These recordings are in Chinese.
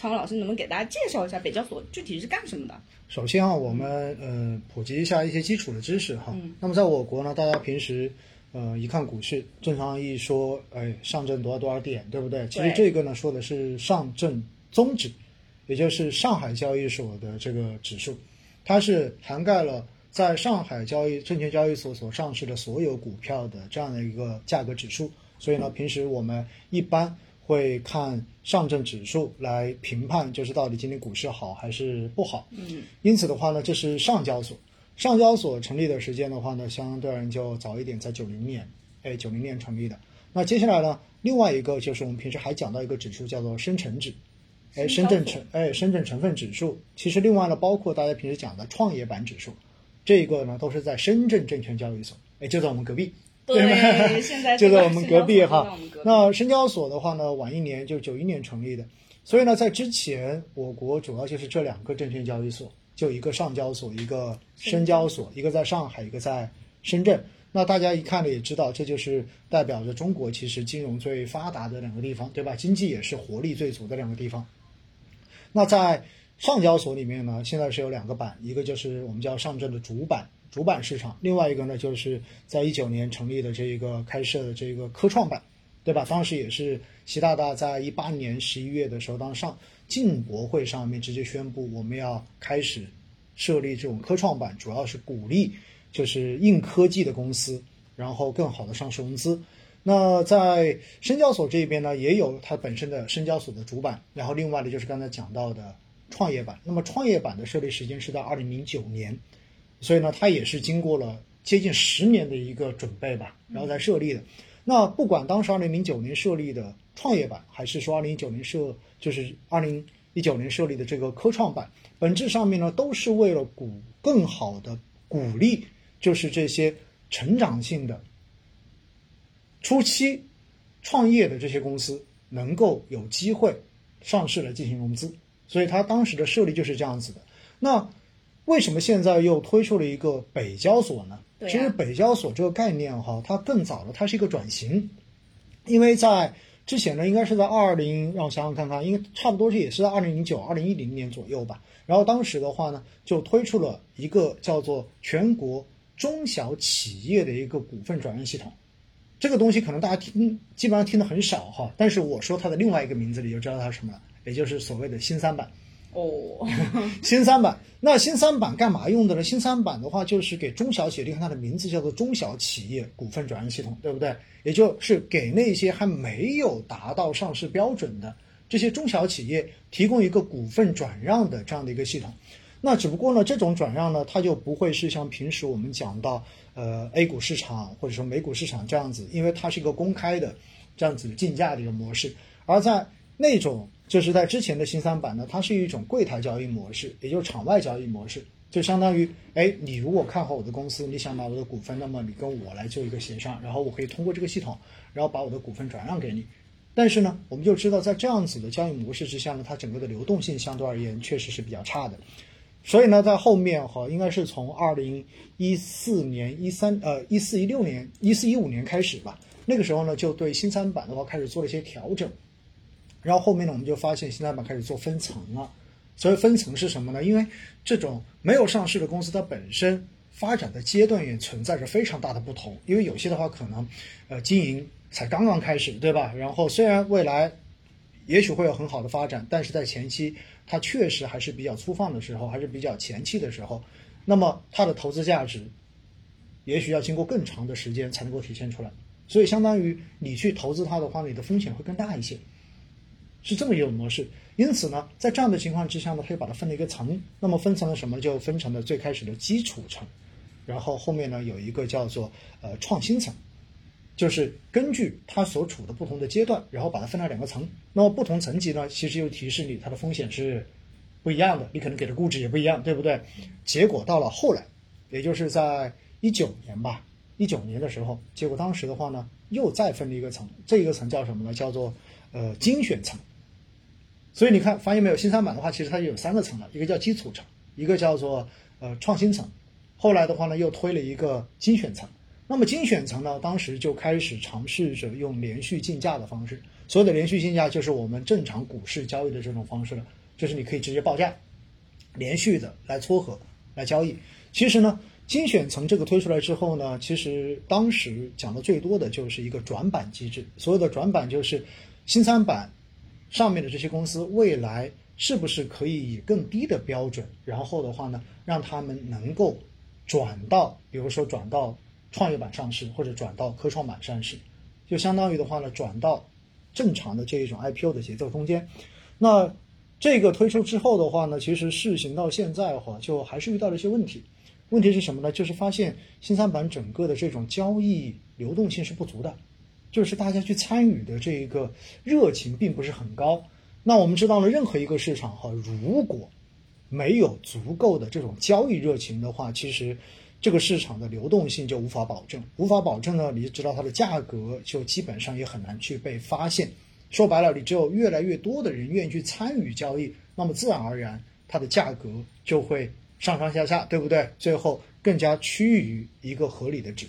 常老师能不能给大家介绍一下北交所具体是干什么的？首先啊，我们呃普及一下一些基础的知识哈。嗯那么在我国呢，大家平时呃一看股市，正常一说，哎，上证多少多少点，对不对？其实这个呢说的是上证综指，也就是上海交易所的这个指数，它是涵盖了在上海交易证券交易所所上市的所有股票的这样的一个价格指数。所以呢，平时我们一般会看上证指数来评判，就是到底今天股市好还是不好。嗯，因此的话呢，这是上交所。上交所成立的时间的话呢，相对而言就早一点，在九零年，哎，九零年成立的。那接下来呢，另外一个就是我们平时还讲到一个指数叫做深成指，哎，深圳成哎深圳成分指数。其实另外呢，包括大家平时讲的创业板指数，这个呢都是在深圳证券交易所，哎，就在我们隔壁。对吧现在 就在我们隔壁哈。那深交所的话呢，晚一年就九一年成立的，所以呢，在之前我国主要就是这两个证券交易所，就一个上交所，一个深交所，一个在上海，一个在深圳。那大家一看呢也知道，这就是代表着中国其实金融最发达的两个地方，对吧？经济也是活力最足的两个地方。那在上交所里面呢，现在是有两个板，一个就是我们叫上证的主板主板市场，另外一个呢就是在一九年成立的这一个开设的这个科创板，对吧？当时也是习大大在一八年十一月的时候，当上进博会上面直接宣布我们要开始设立这种科创板，主要是鼓励就是硬科技的公司，然后更好的上市融资。那在深交所这边呢，也有它本身的深交所的主板，然后另外的就是刚才讲到的创业板。那么创业板的设立时间是在二零零九年，所以呢，它也是经过了接近十年的一个准备吧，然后才设立的。那不管当时二零零九年设立的创业板，还是说二零一九年设就是二零一九年设立的这个科创板，本质上面呢，都是为了鼓更好的鼓励，就是这些成长性的初期创业的这些公司能够有机会上市来进行融资，所以它当时的设立就是这样子的。那为什么现在又推出了一个北交所呢？啊其实北交所这个概念哈，它更早的，它是一个转型，因为在之前呢，应该是在二零，让我想想看看，应该差不多是也是在二零零九、二零一零年左右吧。然后当时的话呢，就推出了一个叫做全国中小企业的一个股份转让系统。这个东西可能大家听基本上听的很少哈，但是我说它的另外一个名字，你就知道它是什么了，也就是所谓的新三板。哦，新三板，那新三板干嘛用的呢？新三板的话，就是给中小企业，你看它的名字叫做中小企业股份转让系统，对不对？也就是给那些还没有达到上市标准的这些中小企业提供一个股份转让的这样的一个系统。那只不过呢，这种转让呢，它就不会是像平时我们讲到呃 A 股市场或者说美股市场这样子，因为它是一个公开的这样子竞价的一个模式，而在那种就是在之前的新三板呢，它是一种柜台交易模式，也就是场外交易模式，就相当于，哎，你如果看好我的公司，你想买我的股份，那么你跟我来做一个协商，然后我可以通过这个系统，然后把我的股份转让给你。但是呢，我们就知道在这样子的交易模式之下呢，它整个的流动性相对而言确实是比较差的。所以呢，在后面哈，应该是从二零一四年、一三呃一四一六年、一四一五年开始吧，那个时候呢，就对新三板的话开始做了一些调整。然后后面呢，我们就发现新三板开始做分层了。所以分层是什么呢？因为这种没有上市的公司，它本身发展的阶段也存在着非常大的不同。因为有些的话，可能呃经营才刚刚开始，对吧？然后虽然未来也许会有很好的发展，但是在前期它确实还是比较粗放的时候，还是比较前期的时候，那么它的投资价值也许要经过更长的时间才能够体现出来。所以相当于你去投资它的话，你的风险会更大一些。是这么一种模式。因此呢，在这样的情况之下呢，它就把它分了一个层。那么分成了什么？就分成了最开始的基础层，然后后面呢有一个叫做呃创新层，就是根据它所处的不同的阶段，然后把它分了两个层。那么不同层级呢，其实就提示你它的风险是不一样的，你可能给的估值也不一样，对不对？结果到了后来，也就是在一九年吧，一九年的时候，结果当时的话呢，又再分了一个层，这一个层叫什么呢？叫做呃精选层。所以你看，发现没有？新三板的话，其实它有三个层了，一个叫基础层，一个叫做呃创新层，后来的话呢，又推了一个精选层。那么精选层呢，当时就开始尝试着用连续竞价的方式。所有的连续竞价就是我们正常股市交易的这种方式了，就是你可以直接报价，连续的来撮合来交易。其实呢，精选层这个推出来之后呢，其实当时讲的最多的就是一个转板机制。所有的转板就是新三板上面的这些公司未来是不是可以以更低的标准，然后的话呢，让他们能够转到，比如说转到创业板上市或者转到科创板上市，就相当于的话呢，转到正常的这一种 IPO 的节奏中间。那这个推出之后的话呢，其实试行到现在的话，就还是遇到了一些问题。问题是什么呢？就是发现新三板整个的这种交易流动性是不足的，就是大家去参与的这一个热情并不是很高。那我们知道了，任何一个市场哈，如果没有足够的这种交易热情的话，其实这个市场的流动性就无法保证。无法保证呢，你就知道它的价格就基本上也很难去被发现。说白了，你只有越来越多的人愿意去参与交易，那么自然而然它的价格就会。上上下下，对不对？最后更加趋于一个合理的值，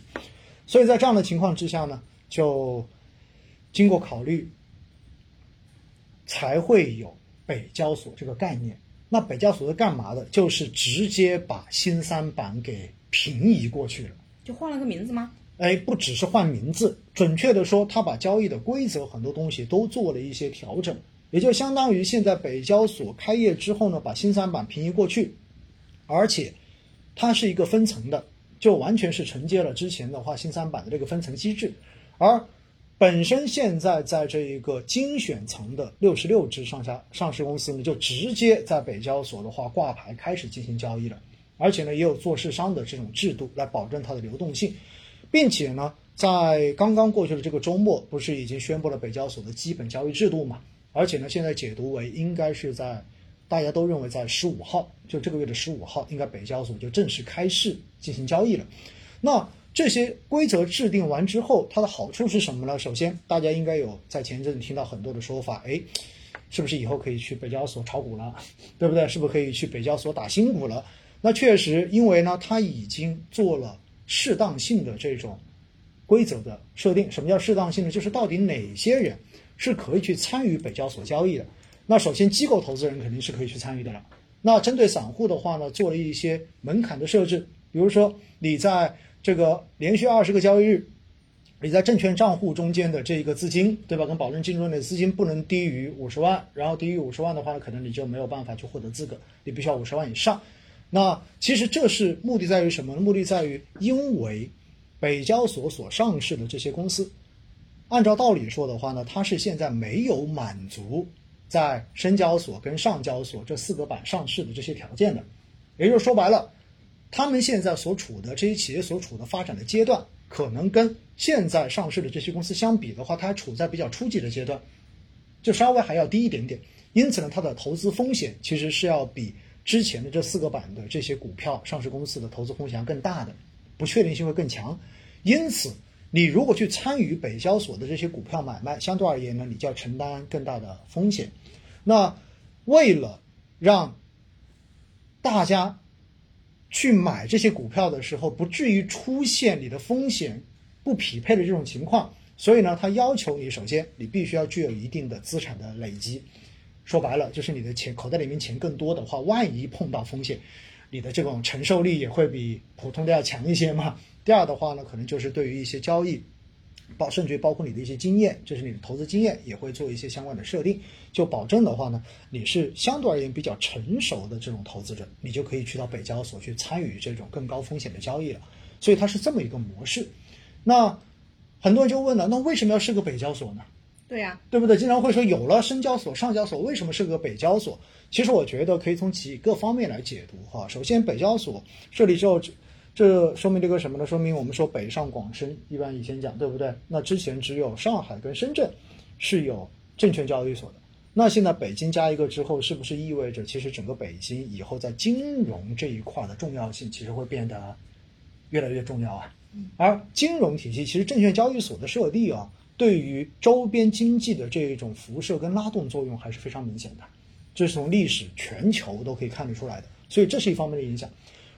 所以在这样的情况之下呢，就经过考虑，才会有北交所这个概念。那北交所是干嘛的？就是直接把新三板给平移过去了，就换了个名字吗？哎，不只是换名字，准确的说，他把交易的规则很多东西都做了一些调整，也就相当于现在北交所开业之后呢，把新三板平移过去。而且，它是一个分层的，就完全是承接了之前的话新三板的这个分层机制。而本身现在在这一个精选层的六十六只上下上市公司呢，就直接在北交所的话挂牌开始进行交易了。而且呢，也有做市商的这种制度来保证它的流动性，并且呢，在刚刚过去的这个周末，不是已经宣布了北交所的基本交易制度嘛？而且呢，现在解读为应该是在。大家都认为在十五号，就这个月的十五号，应该北交所就正式开市进行交易了。那这些规则制定完之后，它的好处是什么呢？首先，大家应该有在前一阵听到很多的说法，哎，是不是以后可以去北交所炒股了，对不对？是不是可以去北交所打新股了？那确实，因为呢，它已经做了适当性的这种规则的设定。什么叫适当性呢？就是到底哪些人是可以去参与北交所交易的？那首先，机构投资人肯定是可以去参与的了。那针对散户的话呢，做了一些门槛的设置，比如说你在这个连续二十个交易日，你在证券账户中间的这一个资金，对吧？跟保证金中的资金不能低于五十万，然后低于五十万的话呢，可能你就没有办法去获得资格，你必须要五十万以上。那其实这是目的在于什么？目的在于，因为北交所所上市的这些公司，按照道理说的话呢，它是现在没有满足。在深交所跟上交所这四个板上市的这些条件的，也就是说白了，他们现在所处的这些企业所处的发展的阶段，可能跟现在上市的这些公司相比的话，它还处在比较初级的阶段，就稍微还要低一点点。因此呢，它的投资风险其实是要比之前的这四个板的这些股票上市公司的投资风险更大的，不确定性会更强。因此。你如果去参与北交所的这些股票买卖，相对而言呢，你就要承担更大的风险。那为了让大家去买这些股票的时候，不至于出现你的风险不匹配的这种情况，所以呢，他要求你首先你必须要具有一定的资产的累积。说白了，就是你的钱口袋里面钱更多的话，万一碰到风险，你的这种承受力也会比普通的要强一些嘛。第二的话呢，可能就是对于一些交易，包甚至于包括你的一些经验，就是你的投资经验，也会做一些相关的设定，就保证的话呢，你是相对而言比较成熟的这种投资者，你就可以去到北交所去参与这种更高风险的交易了。所以它是这么一个模式。那很多人就问了，那为什么要设个北交所呢？对呀，对不对？经常会说有了深交所、上交所，为什么设个北交所？其实我觉得可以从几个方面来解读哈。首先，北交所设立之后。这说明这个什么呢？说明我们说北上广深，一般以前讲对不对？那之前只有上海跟深圳是有证券交易所的。那现在北京加一个之后，是不是意味着其实整个北京以后在金融这一块的重要性其实会变得越来越重要啊？而金融体系其实证券交易所的设立啊，对于周边经济的这一种辐射跟拉动作用还是非常明显的，这是从历史全球都可以看得出来的。所以这是一方面的影响。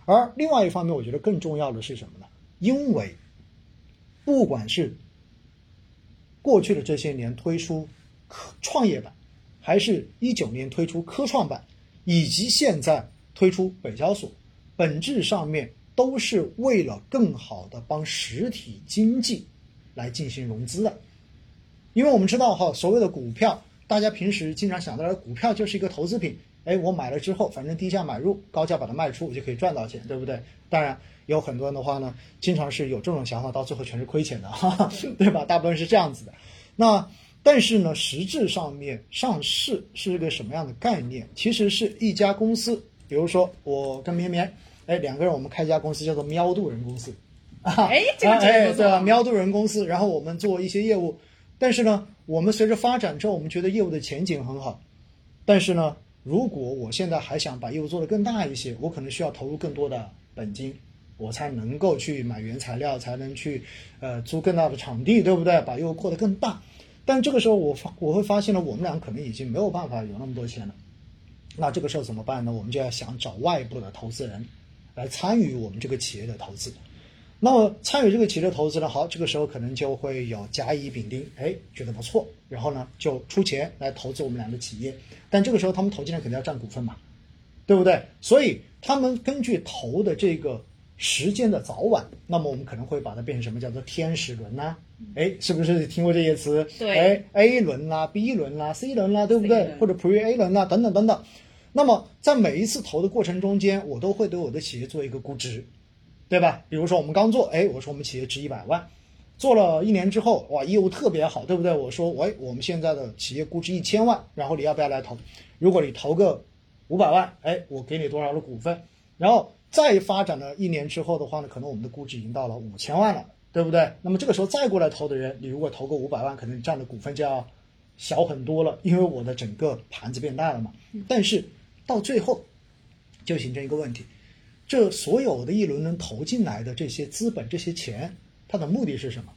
而另外一方面，我觉得更重要的是什么呢？因为不管是过去的这些年推出科创业板，还是一九年推出科创板，以及现在推出北交所，本质上面都是为了更好的帮实体经济来进行融资的。因为我们知道哈，所谓的股票，大家平时经常想到的股票就是一个投资品。哎，我买了之后，反正低价买入，高价把它卖出，我就可以赚到钱，对不对？当然，有很多人的话呢，经常是有这种想法，到最后全是亏钱的，哈哈，对吧？大部分是这样子的。那但是呢，实质上面上市是一个什么样的概念？其实是一家公司，比如说我跟绵绵，哎，两个人我们开一家公司叫做喵度人公司，啊，哎，这个哎，对吧？喵度人公司，然后我们做一些业务，但是呢，我们随着发展之后，我们觉得业务的前景很好，但是呢。如果我现在还想把业务做得更大一些，我可能需要投入更多的本金，我才能够去买原材料，才能去呃租更大的场地，对不对？把业务扩得更大。但这个时候我发我会发现呢，我们俩可能已经没有办法有那么多钱了。那这个时候怎么办呢？我们就要想找外部的投资人来参与我们这个企业的投资。那么参与这个企业的投资呢？好，这个时候可能就会有甲乙丙丁，哎，觉得不错，然后呢就出钱来投资我们两个企业。但这个时候他们投进来肯定要占股份嘛，对不对？所以他们根据投的这个时间的早晚，那么我们可能会把它变成什么叫做天使轮呐？哎，是不是听过这些词？对，哎，A 轮啦，B 轮啦，C 轮啦，对不对？或者 Pre A 轮啦，等等等等。那么在每一次投的过程中间，我都会对我的企业做一个估值。对吧？比如说我们刚做，哎，我说我们企业值一百万，做了一年之后，哇，业务特别好，对不对？我说，喂，我们现在的企业估值一千万，然后你要不要来投？如果你投个五百万，哎，我给你多少的股份？然后再发展了一年之后的话呢，可能我们的估值已经到了五千万了，对不对？那么这个时候再过来投的人，你如果投个五百万，可能占的股份就要小很多了，因为我的整个盘子变大了嘛。但是到最后就形成一个问题。这所有的一轮轮投进来的这些资本、这些钱，它的目的是什么？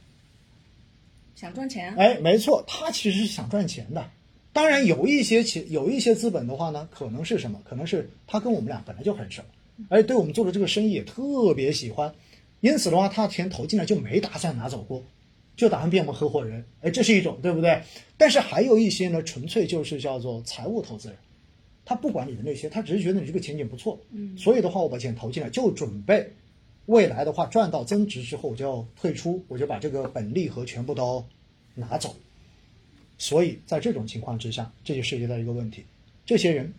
想赚钱。哎，没错，他其实是想赚钱的。当然，有一些钱、有一些资本的话呢，可能是什么？可能是他跟我们俩本来就很熟，而对我们做的这个生意也特别喜欢，因此的话，他钱投进来就没打算拿走过，就打算变我们合伙人。哎，这是一种，对不对？但是还有一些呢，纯粹就是叫做财务投资人。他不管你的那些，他只是觉得你这个前景不错，嗯，所以的话，我把钱投进来，就准备未来的话赚到增值之后，我就要退出，我就把这个本利和全部都拿走。所以在这种情况之下，这就涉及到一个问题：这些人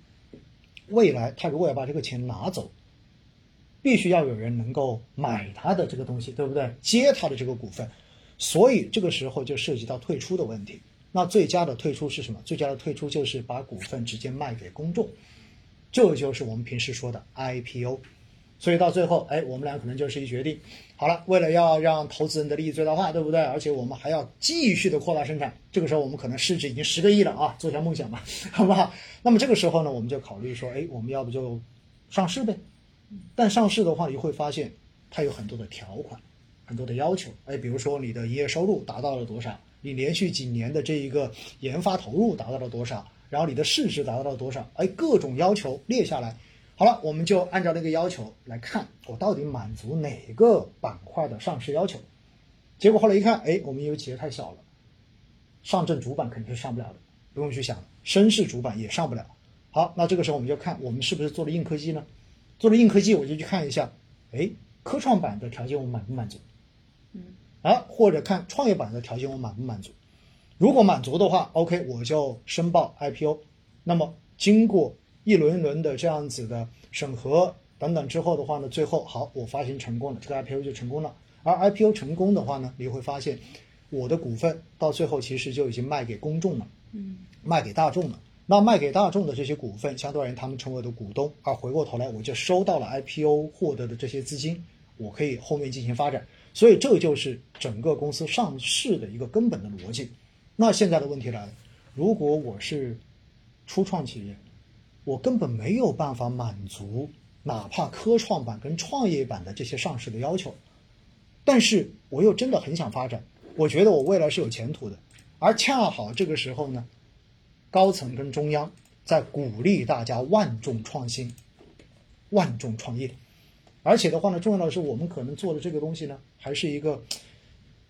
未来他如果要把这个钱拿走，必须要有人能够买他的这个东西，对不对？接他的这个股份，所以这个时候就涉及到退出的问题。那最佳的退出是什么？最佳的退出就是把股份直接卖给公众，这就是我们平时说的 IPO。所以到最后，哎，我们俩可能就是一决定，好了，为了要让投资人的利益最大化，对不对？而且我们还要继续的扩大生产，这个时候我们可能市值已经十个亿了啊，做一下梦想吧，好不好？那么这个时候呢，我们就考虑说，哎，我们要不就上市呗？但上市的话，你会发现它有很多的条款，很多的要求，哎，比如说你的营业收入达到了多少？你连续几年的这一个研发投入达到了多少？然后你的市值达到了多少？哎，各种要求列下来，好了，我们就按照那个要求来看，我到底满足哪个板块的上市要求？结果后来一看，哎，我们因为企业太小了，上证主板肯定是上不了的，不用去想，深市主板也上不了。好，那这个时候我们就看我们是不是做了硬科技呢？做了硬科技，我就去看一下，哎，科创板的条件我满不满足？啊，或者看创业板的条件我满不满足？如果满足的话，OK，我就申报 IPO。那么经过一轮一轮的这样子的审核等等之后的话呢，最后好，我发行成功了，这个 IPO 就成功了。而 IPO 成功的话呢，你会发现我的股份到最后其实就已经卖给公众了，嗯，卖给大众了。那卖给大众的这些股份，相对而言他们成为的股东，而回过头来我就收到了 IPO 获得的这些资金，我可以后面进行发展。所以这就是整个公司上市的一个根本的逻辑。那现在的问题来了，如果我是初创企业，我根本没有办法满足哪怕科创板跟创业板的这些上市的要求，但是我又真的很想发展，我觉得我未来是有前途的。而恰好这个时候呢，高层跟中央在鼓励大家万众创新、万众创业。而且的话呢，重要的是我们可能做的这个东西呢，还是一个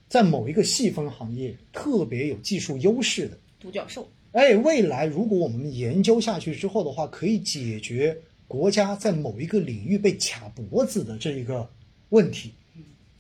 在某一个细分行业特别有技术优势的，独角兽。哎，未来如果我们研究下去之后的话，可以解决国家在某一个领域被卡脖子的这一个问题。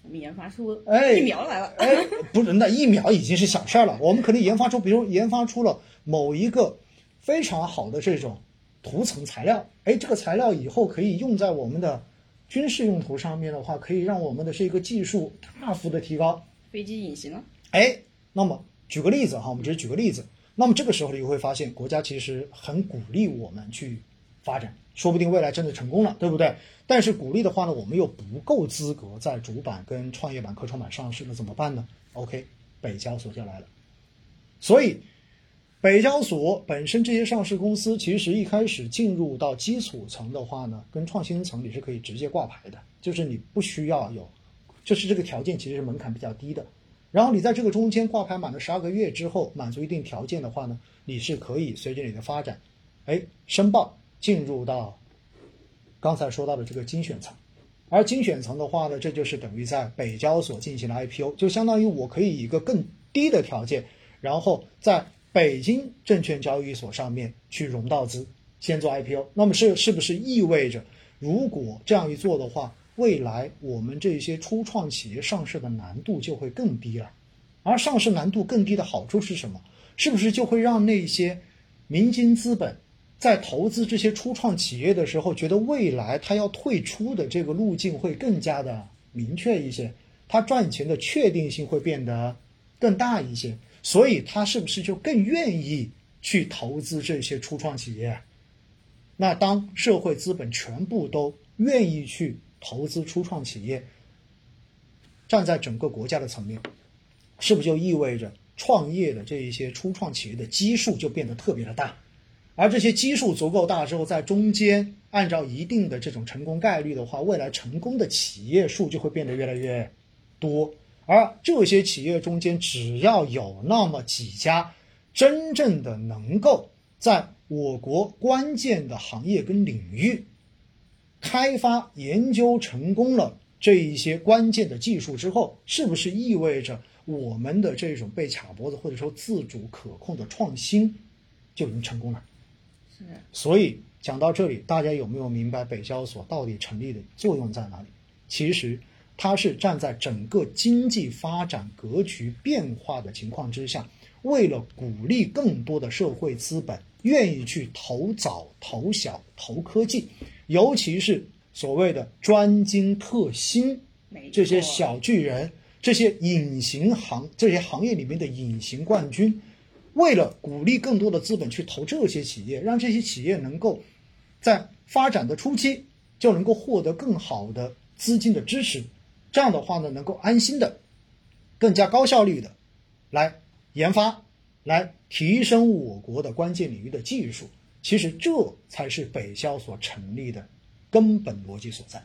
我们研发出哎疫苗来了。哎，不是，那疫苗已经是小事儿了。我们可能研发出，比如研发出了某一个非常好的这种涂层材料，哎，这个材料以后可以用在我们的军事用途上面的话，可以让我们的这个技术大幅的提高。飞机隐形了，哎，那么举个例子哈，我们只是举个例子。那么这个时候你就会发现，国家其实很鼓励我们去发展，说不定未来真的成功了，对不对？但是鼓励的话呢，我们又不够资格在主板跟创业板、科创板上市，那怎么办呢？OK，北交所就来了。所以，北交所本身这些上市公司，其实一开始进入到基础层的话呢，跟创新层你是可以直接挂牌的，就是你不需要有，就是这个条件其实是门槛比较低的。然后你在这个中间挂牌满了十二个月之后，满足一定条件的话呢，你是可以随着你的发展，哎，申报进入到刚才说到的这个精选层。而精选层的话呢，这就是等于在北交所进行了 IPO，就相当于我可以以一个更低的条件，然后在北京证券交易所上面去融到资，先做 IPO。那么是是不是意味着，如果这样一做的话，未来我们这些初创企业上市的难度就会更低了？而上市难度更低的好处是什么？是不是就会让那些民间资本在投资这些初创企业的时候，觉得未来它要退出的这个路径会更加的明确一些，它赚钱的确定性会变得更大一些，所以他是不是就更愿意去投资这些初创企业？那当社会资本全部都愿意去投资初创企业，站在整个国家的层面，是不是就意味着创业的这一些初创企业的基数就变得特别的大？而这些基数足够大之后，在中间按照一定的这种成功概率的话，未来成功的企业数就会变得越来越多。而这些企业中间，只要有那么几家真正的能够在我国关键的行业跟领域开发研究成功了这一些关键的技术之后，是不是意味着我们的这种被卡脖子或者说自主可控的创新就已经成功了？是所以讲到这里，大家有没有明白北交所到底成立的作用在哪里？其实它是站在整个经济发展格局变化的情况之下，为了鼓励更多的社会资本愿意去投早、投小、投科技，尤其是所谓的专精特新这些小巨人，这些隐形行这些行业里面的隐形冠军，为了鼓励更多的资本去投这些企业，让这些企业能够在发展的初期就能够获得更好的资金的支持，这样的话呢，能够安心的、更加高效率的来研发，来提升我国的关键领域的技术。其实这才是北交所成立的根本逻辑所在。